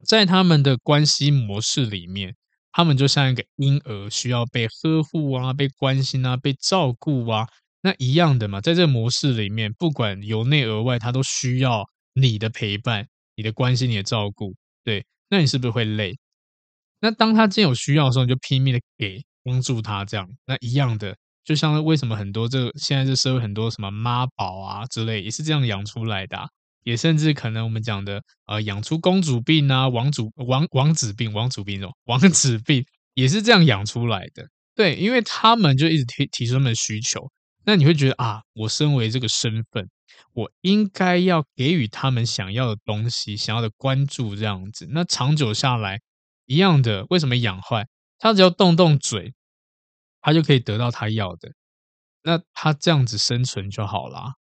Speaker 1: 在他们的关系模式里面，他们就像一个婴儿，需要被呵护啊、被关心啊、被照顾啊，那一样的嘛。在这个模式里面，不管由内而外，他都需要你的陪伴，你的关心、你的照顾，对，那你是不是会累？那当他真有需要的时候，你就拼命的给帮助他，这样，那一样的，就像为什么很多这现在这社会很多什么妈宝啊之类，也是这样养出来的。也甚至可能我们讲的，呃，养出公主病啊，王主王王子病，王主病这种，王子病也是这样养出来的。对，因为他们就一直提提出他们的需求，那你会觉得啊，我身为这个身份，我应该要给予他们想要的东西，想要的关注这样子。那长久下来，一样的，为什么养坏？他只要动动嘴，他就可以得到他要的，那他这样子生存就好啦。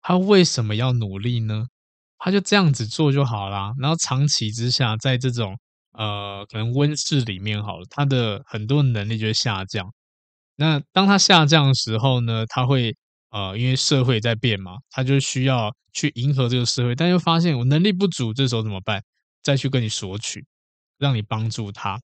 Speaker 1: 他为什么要努力呢？他就这样子做就好啦，然后长期之下，在这种呃可能温室里面好了，他的很多能力就会下降。那当他下降的时候呢，他会呃因为社会在变嘛，他就需要去迎合这个社会，但又发现我能力不足，这时候怎么办？再去跟你索取，让你帮助他。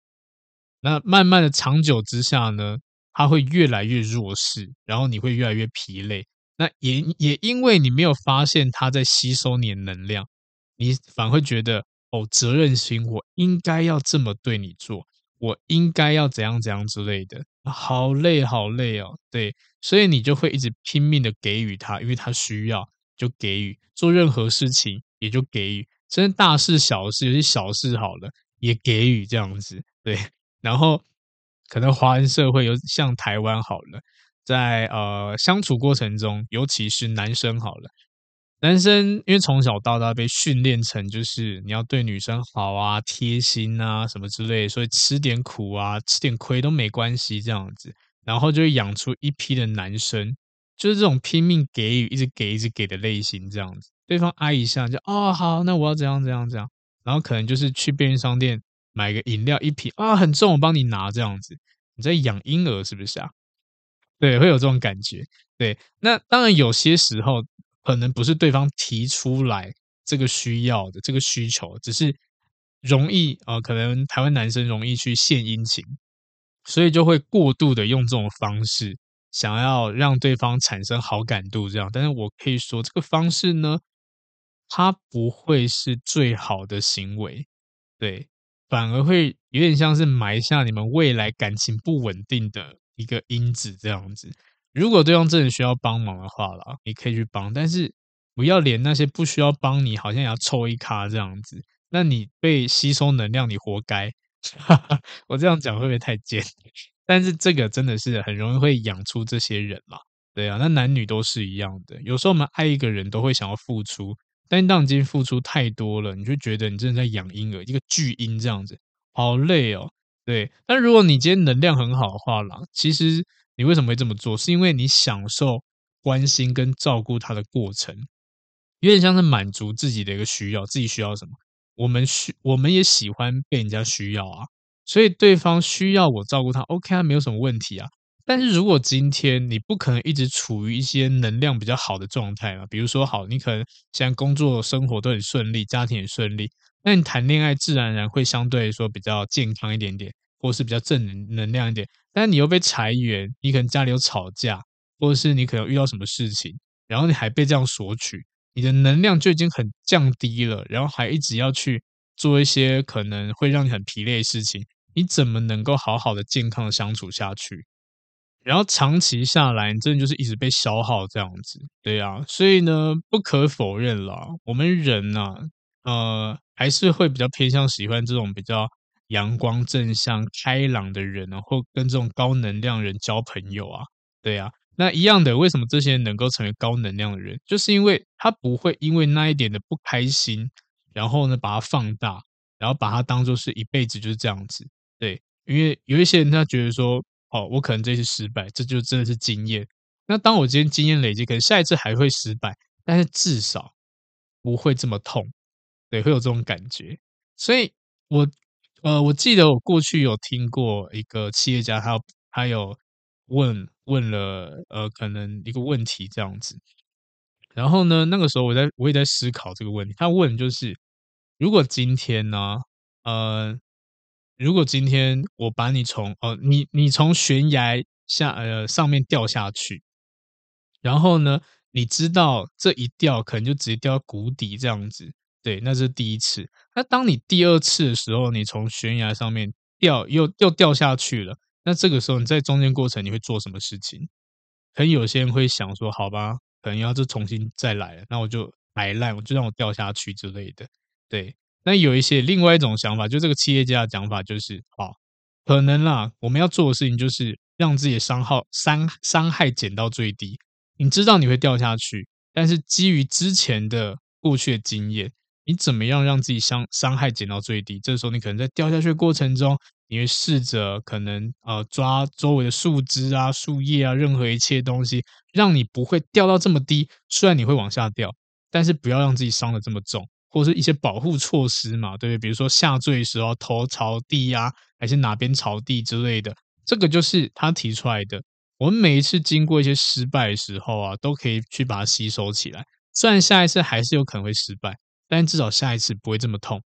Speaker 1: 那慢慢的长久之下呢，他会越来越弱势，然后你会越来越疲累。那也也因为你没有发现他在吸收你的能量，你反而会觉得哦，责任心，我应该要这么对你做，我应该要怎样怎样之类的，好累好累哦，对，所以你就会一直拼命的给予他，因为他需要就给予，做任何事情也就给予，甚至大事小事，有些小事好了也给予这样子，对，然后可能华人社会有像台湾好了。在呃相处过程中，尤其是男生好了，男生因为从小到大被训练成就是你要对女生好啊、贴心啊什么之类，所以吃点苦啊、吃点亏都没关系这样子，然后就会养出一批的男生，就是这种拼命给予、一直给、一直给的类型这样子。对方挨一下就哦好，那我要怎样怎样怎样，然后可能就是去便利商店买个饮料一瓶啊很重，我帮你拿这样子。你在养婴儿是不是啊？对，会有这种感觉。对，那当然有些时候可能不是对方提出来这个需要的这个需求，只是容易啊、可能台湾男生容易去献殷勤，所以就会过度的用这种方式，想要让对方产生好感度。这样，但是我可以说，这个方式呢，它不会是最好的行为，对，反而会有点像是埋下你们未来感情不稳定的。一个因子这样子，如果对方真的需要帮忙的话啦，你可以去帮，但是不要连那些不需要帮你，好像也要凑一咖这样子。那你被吸收能量，你活该。我这样讲会不会太贱？但是这个真的是很容易会养出这些人嘛。对啊，那男女都是一样的。有时候我们爱一个人都会想要付出，但当你今天付出太多了，你就觉得你真的在养婴儿，一个巨婴这样子，好累哦。对，但如果你今天能量很好的话啦，其实你为什么会这么做？是因为你享受关心跟照顾他的过程，有点像是满足自己的一个需要。自己需要什么？我们需，我们也喜欢被人家需要啊。所以对方需要我照顾他，OK 啊，没有什么问题啊。但是如果今天你不可能一直处于一些能量比较好的状态嘛，比如说好，你可能现在工作生活都很顺利，家庭也顺利。那你谈恋爱自然而然会相对说比较健康一点点，或是比较正能能量一点。但你又被裁员，你可能家里有吵架，或者是你可能遇到什么事情，然后你还被这样索取，你的能量就已经很降低了，然后还一直要去做一些可能会让你很疲累的事情，你怎么能够好好的健康的相处下去？然后长期下来，你真的就是一直被消耗这样子，对啊。所以呢，不可否认啦，我们人呐、啊，呃。还是会比较偏向喜欢这种比较阳光、正向、开朗的人啊，或跟这种高能量人交朋友啊，对啊，那一样的，为什么这些人能够成为高能量的人？就是因为他不会因为那一点的不开心，然后呢把它放大，然后把它当做是一辈子就是这样子。对，因为有一些人他觉得说，哦，我可能这次失败，这就真的是经验。那当我今天经验累积，可能下一次还会失败，但是至少不会这么痛。对，会有这种感觉，所以我，呃，我记得我过去有听过一个企业家，他他有问问了，呃，可能一个问题这样子，然后呢，那个时候我在我也在思考这个问题，他问就是，如果今天呢，呃，如果今天我把你从，呃，你你从悬崖下，呃，上面掉下去，然后呢，你知道这一掉可能就直接掉到谷底这样子。对，那是第一次。那当你第二次的时候，你从悬崖上面掉，又又掉下去了。那这个时候你在中间过程你会做什么事情？可能有些人会想说，好吧，可能要再重新再来了，那我就摆烂，我就让我掉下去之类的。对，那有一些另外一种想法，就这个企业家的讲法就是，好，可能啦，我们要做的事情就是让自己的伤害伤伤害减到最低。你知道你会掉下去，但是基于之前的过去的经验，你怎么样让自己伤伤害减到最低？这时候你可能在掉下去的过程中，你会试着可能呃抓周围的树枝啊、树叶啊，任何一切东西，让你不会掉到这么低。虽然你会往下掉，但是不要让自己伤的这么重，或是一些保护措施嘛，对不对？比如说下坠时候头朝地呀、还是哪边朝地之类的，这个就是他提出来的。我们每一次经过一些失败的时候啊，都可以去把它吸收起来。虽然下一次还是有可能会失败，但至少下一次不会这么痛。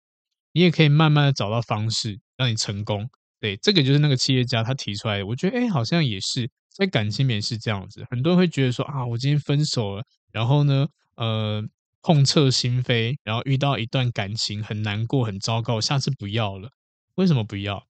Speaker 1: 你也可以慢慢的找到方式让你成功。对，这个就是那个企业家他提出来的。我觉得，哎，好像也是在感情里面是这样子。很多人会觉得说啊，我今天分手了，然后呢，呃，痛彻心扉，然后遇到一段感情很难过、很糟糕，下次不要了。为什么不要？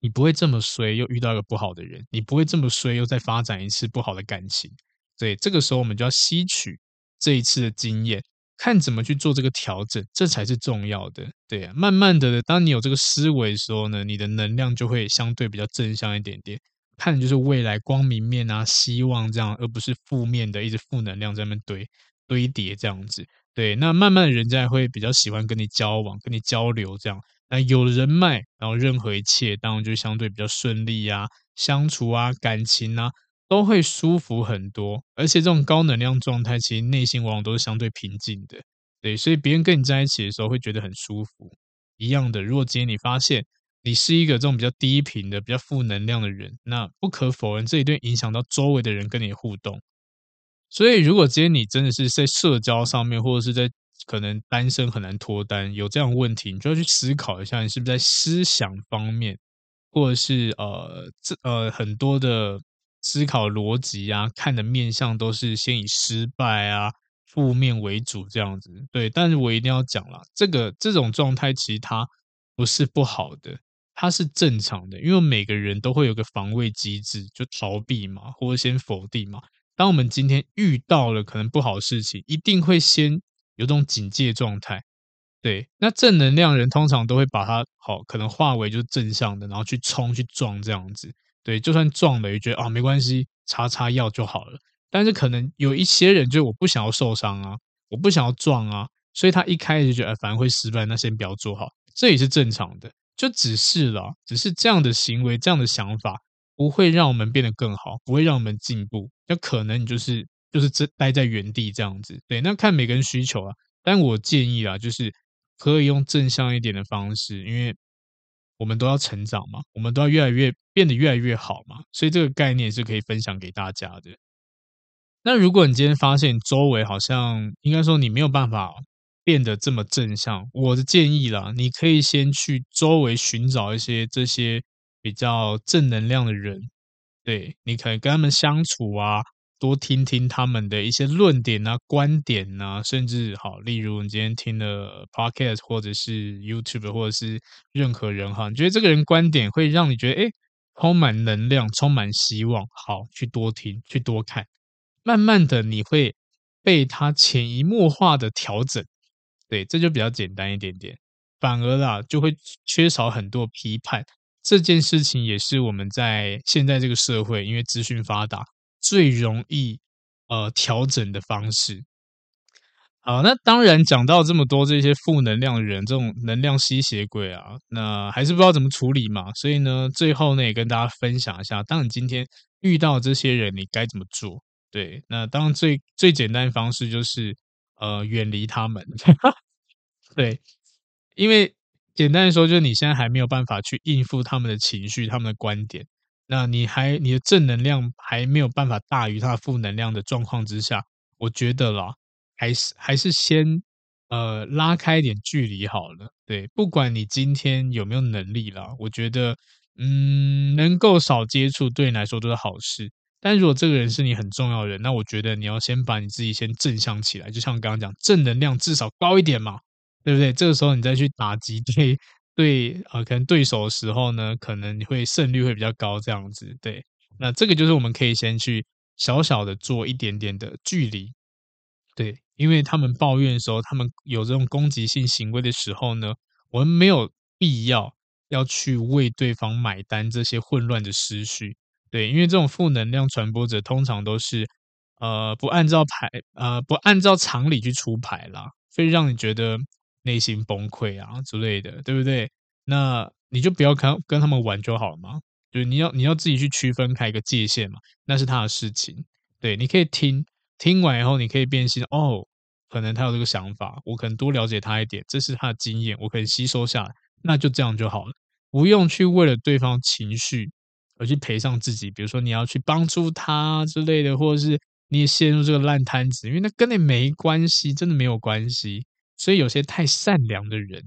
Speaker 1: 你不会这么衰，又遇到一个不好的人；你不会这么衰，又再发展一次不好的感情。对，这个时候我们就要吸取这一次的经验。看怎么去做这个调整，这才是重要的。对啊，慢慢的，当你有这个思维的时候呢，你的能量就会相对比较正向一点点，看就是未来光明面啊，希望这样，而不是负面的，一直负能量在那边堆堆叠这样子。对，那慢慢的人家会比较喜欢跟你交往，跟你交流这样。那有了人脉，然后任何一切当然就相对比较顺利啊，相处啊，感情啊。都会舒服很多，而且这种高能量状态，其实内心往往都是相对平静的，对，所以别人跟你在一起的时候会觉得很舒服。一样的，如果今天你发现你是一个这种比较低频的、比较负能量的人，那不可否认，这一定影响到周围的人跟你互动。所以，如果今天你真的是在社交上面，或者是在可能单身很难脱单，有这样的问题，你就要去思考一下，你是不是在思想方面，或者是呃这呃很多的。思考逻辑啊，看的面相都是先以失败啊、负面为主这样子。对，但是我一定要讲啦，这个这种状态其实它不是不好的，它是正常的，因为每个人都会有个防卫机制，就逃避嘛，或者先否定嘛。当我们今天遇到了可能不好的事情，一定会先有种警戒状态。对，那正能量人通常都会把它好可能化为就是正向的，然后去冲去撞这样子。对，就算撞了，也觉得啊没关系，擦擦药就好了。但是可能有一些人，就我不想要受伤啊，我不想要撞啊，所以他一开始就觉得，反正会失败，那先不要做好，这也是正常的。就只是啦，只是这样的行为，这样的想法，不会让我们变得更好，不会让我们进步。那可能你就是就是这待在原地这样子。对，那看每个人需求啊。但我建议啦，就是可以用正向一点的方式，因为。我们都要成长嘛，我们都要越来越变得越来越好嘛，所以这个概念是可以分享给大家的。那如果你今天发现周围好像应该说你没有办法变得这么正向，我的建议啦，你可以先去周围寻找一些这些比较正能量的人，对，你可以跟他们相处啊。多听听他们的一些论点啊、观点啊，甚至好，例如你今天听了 Podcast 或者是 YouTube 或者是任何人哈，你觉得这个人观点会让你觉得诶充满能量、充满希望，好，去多听、去多看，慢慢的你会被他潜移默化的调整，对，这就比较简单一点点，反而啦就会缺少很多批判。这件事情也是我们在现在这个社会，因为资讯发达。最容易呃调整的方式，好，那当然讲到这么多这些负能量的人，这种能量吸血鬼啊，那还是不知道怎么处理嘛。所以呢，最后呢也跟大家分享一下，当你今天遇到这些人，你该怎么做？对，那当然最最简单的方式就是呃远离他们，对，因为简单的说，就是你现在还没有办法去应付他们的情绪、他们的观点。那你还你的正能量还没有办法大于他的负能量的状况之下，我觉得啦，还是还是先呃拉开一点距离好了。对，不管你今天有没有能力啦，我觉得嗯能够少接触对你来说都是好事。但如果这个人是你很重要的人，那我觉得你要先把你自己先正向起来，就像刚刚讲，正能量至少高一点嘛。对不对？这个时候你再去打击 对对啊、呃，可能对手的时候呢，可能你会胜率会比较高，这样子。对，那这个就是我们可以先去小小的做一点点的距离，对，因为他们抱怨的时候，他们有这种攻击性行为的时候呢，我们没有必要要去为对方买单这些混乱的思绪，对，因为这种负能量传播者通常都是呃不按照牌呃不按照常理去出牌啦，所以让你觉得。内心崩溃啊之类的，对不对？那你就不要跟跟他们玩就好了嘛。就是你要你要自己去区分开一个界限嘛，那是他的事情。对，你可以听听完以后，你可以变心哦。可能他有这个想法，我可能多了解他一点，这是他的经验，我可以吸收下来。那就这样就好了，不用去为了对方情绪而去赔上自己。比如说你要去帮助他之类的，或者是你也陷入这个烂摊子，因为那跟你没关系，真的没有关系。所以有些太善良的人，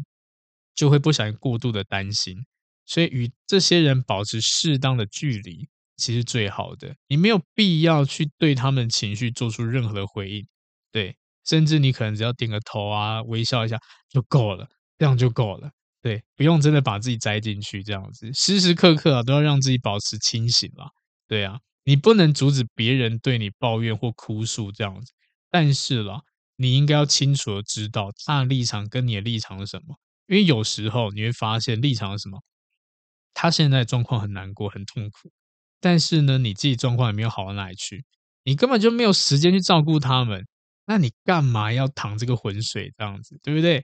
Speaker 1: 就会不小心过度的担心，所以与这些人保持适当的距离，其实最好的。你没有必要去对他们情绪做出任何的回应，对，甚至你可能只要点个头啊，微笑一下就够了，这样就够了，对，不用真的把自己栽进去，这样子，时时刻刻都要让自己保持清醒啦，对啊，你不能阻止别人对你抱怨或哭诉这样子，但是啦。你应该要清楚的知道他的立场跟你的立场是什么，因为有时候你会发现立场是什么，他现在状况很难过、很痛苦，但是呢，你自己状况也没有好到哪里去，你根本就没有时间去照顾他们，那你干嘛要淌这个浑水这样子，对不对？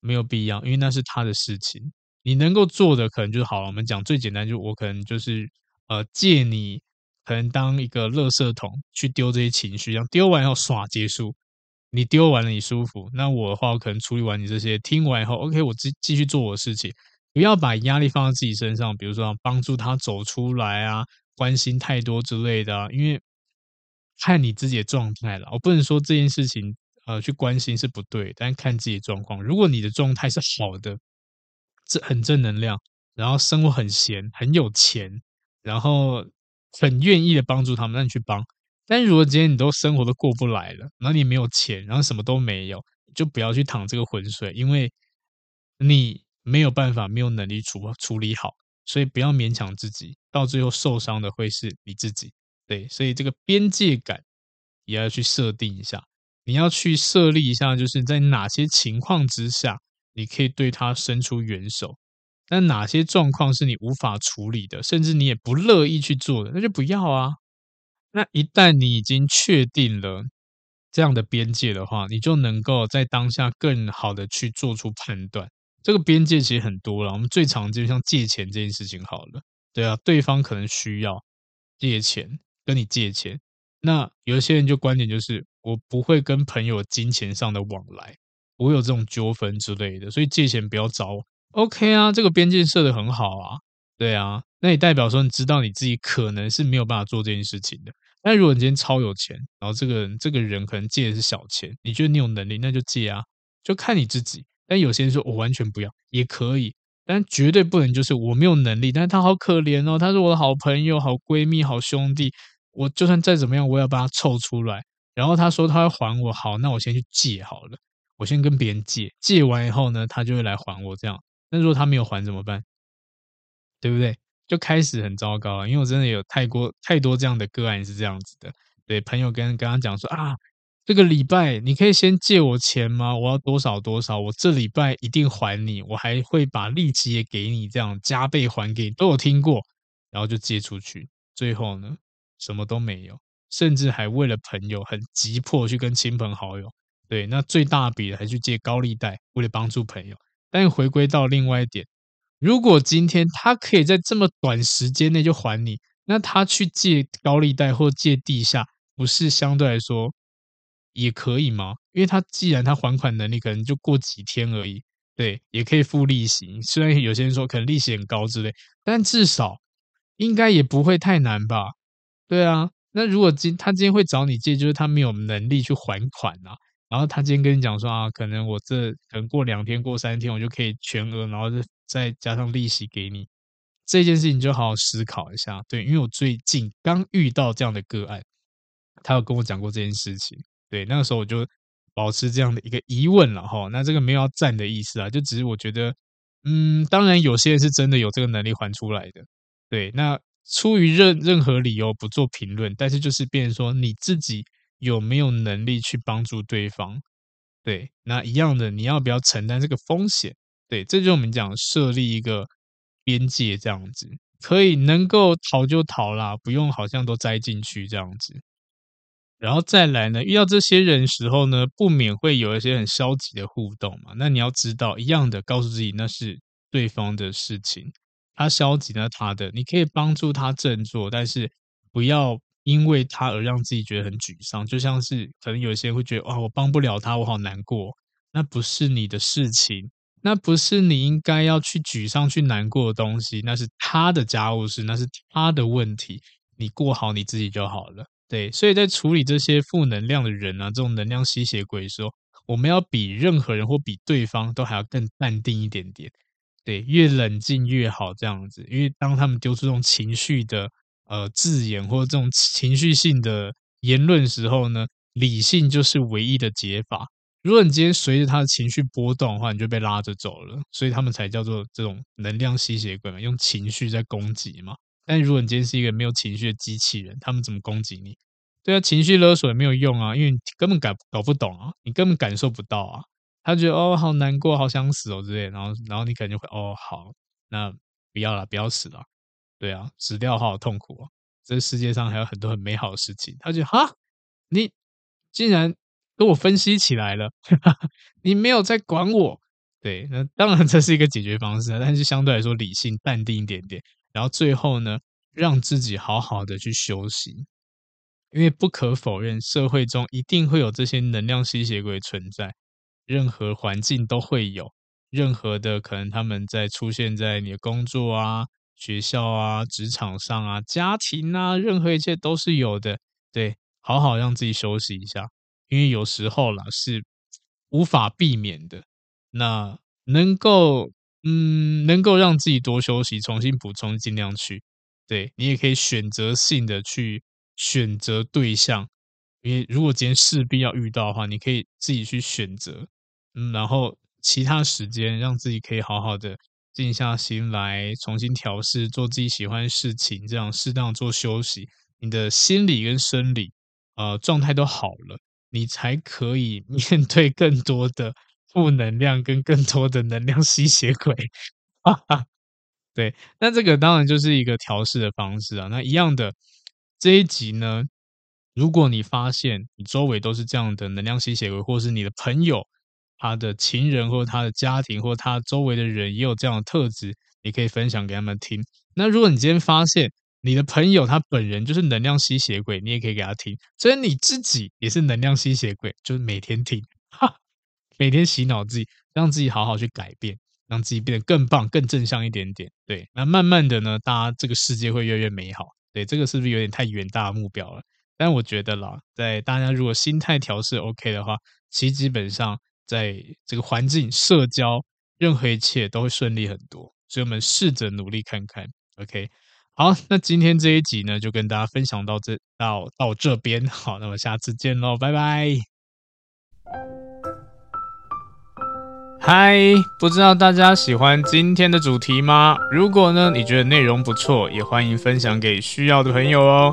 Speaker 1: 没有必要，因为那是他的事情，你能够做的可能就好了。我们讲最简单，就我可能就是呃借你，可能当一个垃圾桶去丢这些情绪，这样丢完以后耍结束。你丢完了，你舒服。那我的话，我可能处理完你这些，听完以后，OK，我继继续做我的事情。不要把压力放在自己身上，比如说帮助他走出来啊，关心太多之类的。因为看你自己的状态了，我不能说这件事情呃去关心是不对，但看自己状况。如果你的状态是好的，这很正能量，然后生活很闲，很有钱，然后很愿意的帮助他们，那你去帮。但如果今天你都生活都过不来了，然后你没有钱，然后什么都没有，就不要去淌这个浑水，因为你没有办法，没有能力处处理好，所以不要勉强自己，到最后受伤的会是你自己。对，所以这个边界感也要去设定一下，你要去设立一下，就是在哪些情况之下，你可以对他伸出援手，但哪些状况是你无法处理的，甚至你也不乐意去做的，那就不要啊。那一旦你已经确定了这样的边界的话，你就能够在当下更好的去做出判断。这个边界其实很多了，我们最常见像借钱这件事情好了，对啊，对方可能需要借钱跟你借钱，那有些人就观点就是我不会跟朋友金钱上的往来，我有这种纠纷之类的，所以借钱不要找我。OK 啊，这个边界设的很好啊，对啊。那也代表说，你知道你自己可能是没有办法做这件事情的。但如果你今天超有钱，然后这个人这个人可能借的是小钱，你觉得你有能力，那就借啊，就看你自己。但有些人说我完全不要，也可以，但绝对不能就是我没有能力，但是他好可怜哦，他是我的好朋友、好闺蜜、好兄弟，我就算再怎么样，我也要把他凑出来。然后他说他会还我，好，那我先去借好了，我先跟别人借，借完以后呢，他就会来还我这样。那如果他没有还怎么办？对不对？就开始很糟糕了，因为我真的有太多太多这样的个案是这样子的。对，朋友跟跟他讲说啊，这个礼拜你可以先借我钱吗？我要多少多少，我这礼拜一定还你，我还会把利息也给你，这样加倍还给你。都有听过，然后就借出去，最后呢，什么都没有，甚至还为了朋友很急迫去跟亲朋好友，对，那最大笔的还去借高利贷，为了帮助朋友。但回归到另外一点。如果今天他可以在这么短时间内就还你，那他去借高利贷或借地下，不是相对来说也可以吗？因为他既然他还款能力可能就过几天而已，对，也可以付利息。虽然有些人说可能利息很高之类，但至少应该也不会太难吧？对啊，那如果今他今天会找你借，就是他没有能力去还款啊。然后他今天跟你讲说啊，可能我这可能过两天、过三天，我就可以全额，然后再加上利息给你。这件事情就好好思考一下，对，因为我最近刚遇到这样的个案，他有跟我讲过这件事情，对，那个时候我就保持这样的一个疑问了哈。那这个没有要赞的意思啊，就只是我觉得，嗯，当然有些人是真的有这个能力还出来的，对。那出于任任何理由不做评论，但是就是变成说你自己有没有能力去帮助对方，对。那一样的，你要不要承担这个风险？对，这就是我们讲设立一个边界这样子。可以能够逃就逃啦，不用好像都栽进去这样子。然后再来呢，遇到这些人时候呢，不免会有一些很消极的互动嘛。那你要知道，一样的，告诉自己那是对方的事情，他消极那他的，你可以帮助他振作，但是不要因为他而让自己觉得很沮丧。就像是可能有些人会觉得，哇，我帮不了他，我好难过。那不是你的事情。那不是你应该要去沮丧、去难过的东西，那是他的家务事，那是他的问题。你过好你自己就好了。对，所以在处理这些负能量的人啊，这种能量吸血鬼时候，我们要比任何人或比对方都还要更淡定一点点。对，越冷静越好，这样子。因为当他们丢出这种情绪的呃字眼或者这种情绪性的言论时候呢，理性就是唯一的解法。如果你今天随着他的情绪波动的话，你就被拉着走了，所以他们才叫做这种能量吸血鬼嘛，用情绪在攻击嘛。但如果你今天是一个没有情绪的机器人，他们怎么攻击你？对啊，情绪勒索也没有用啊，因为你根本搞搞不懂啊，你根本感受不到啊。他觉得哦，好难过，好想死哦之类，然后然后你可能就会哦，好，那不要了，不要死了。对啊，死掉好好痛苦啊。这世界上还有很多很美好的事情。他觉得哈，你竟然。跟我分析起来了，你没有在管我，对，那当然这是一个解决方式，但是相对来说理性淡定一点点，然后最后呢，让自己好好的去休息，因为不可否认，社会中一定会有这些能量吸血鬼存在，任何环境都会有，任何的可能他们在出现在你的工作啊、学校啊、职场上啊、家庭啊，任何一切都是有的，对，好好让自己休息一下。因为有时候啦是无法避免的，那能够嗯能够让自己多休息，重新补充，尽量去。对，你也可以选择性的去选择对象，因为如果今天势必要遇到的话，你可以自己去选择。嗯，然后其他时间让自己可以好好的静下心来，重新调试，做自己喜欢的事情，这样适当做休息，你的心理跟生理呃状态都好了。你才可以面对更多的负能量跟更多的能量吸血鬼，哈哈。对，那这个当然就是一个调试的方式啊。那一样的这一集呢，如果你发现你周围都是这样的能量吸血鬼，或是你的朋友、他的情人或他的家庭或他周围的人也有这样的特质，你可以分享给他们听。那如果你今天发现，你的朋友他本人就是能量吸血鬼，你也可以给他听。所以你自己也是能量吸血鬼，就是每天听，哈，每天洗脑自己，让自己好好去改变，让自己变得更棒、更正向一点点。对，那慢慢的呢，大家这个世界会越来越美好。对，这个是不是有点太远大的目标了？但我觉得啦，在大家如果心态调试 OK 的话，其实基本上在这个环境、社交，任何一切都会顺利很多。所以我们试着努力看看，OK。好，那今天这一集呢，就跟大家分享到这到到这边。好，那么下次见喽，拜拜。嗨，不知道大家喜欢今天的主题吗？如果呢，你觉得内容不错，也欢迎分享给需要的朋友哦。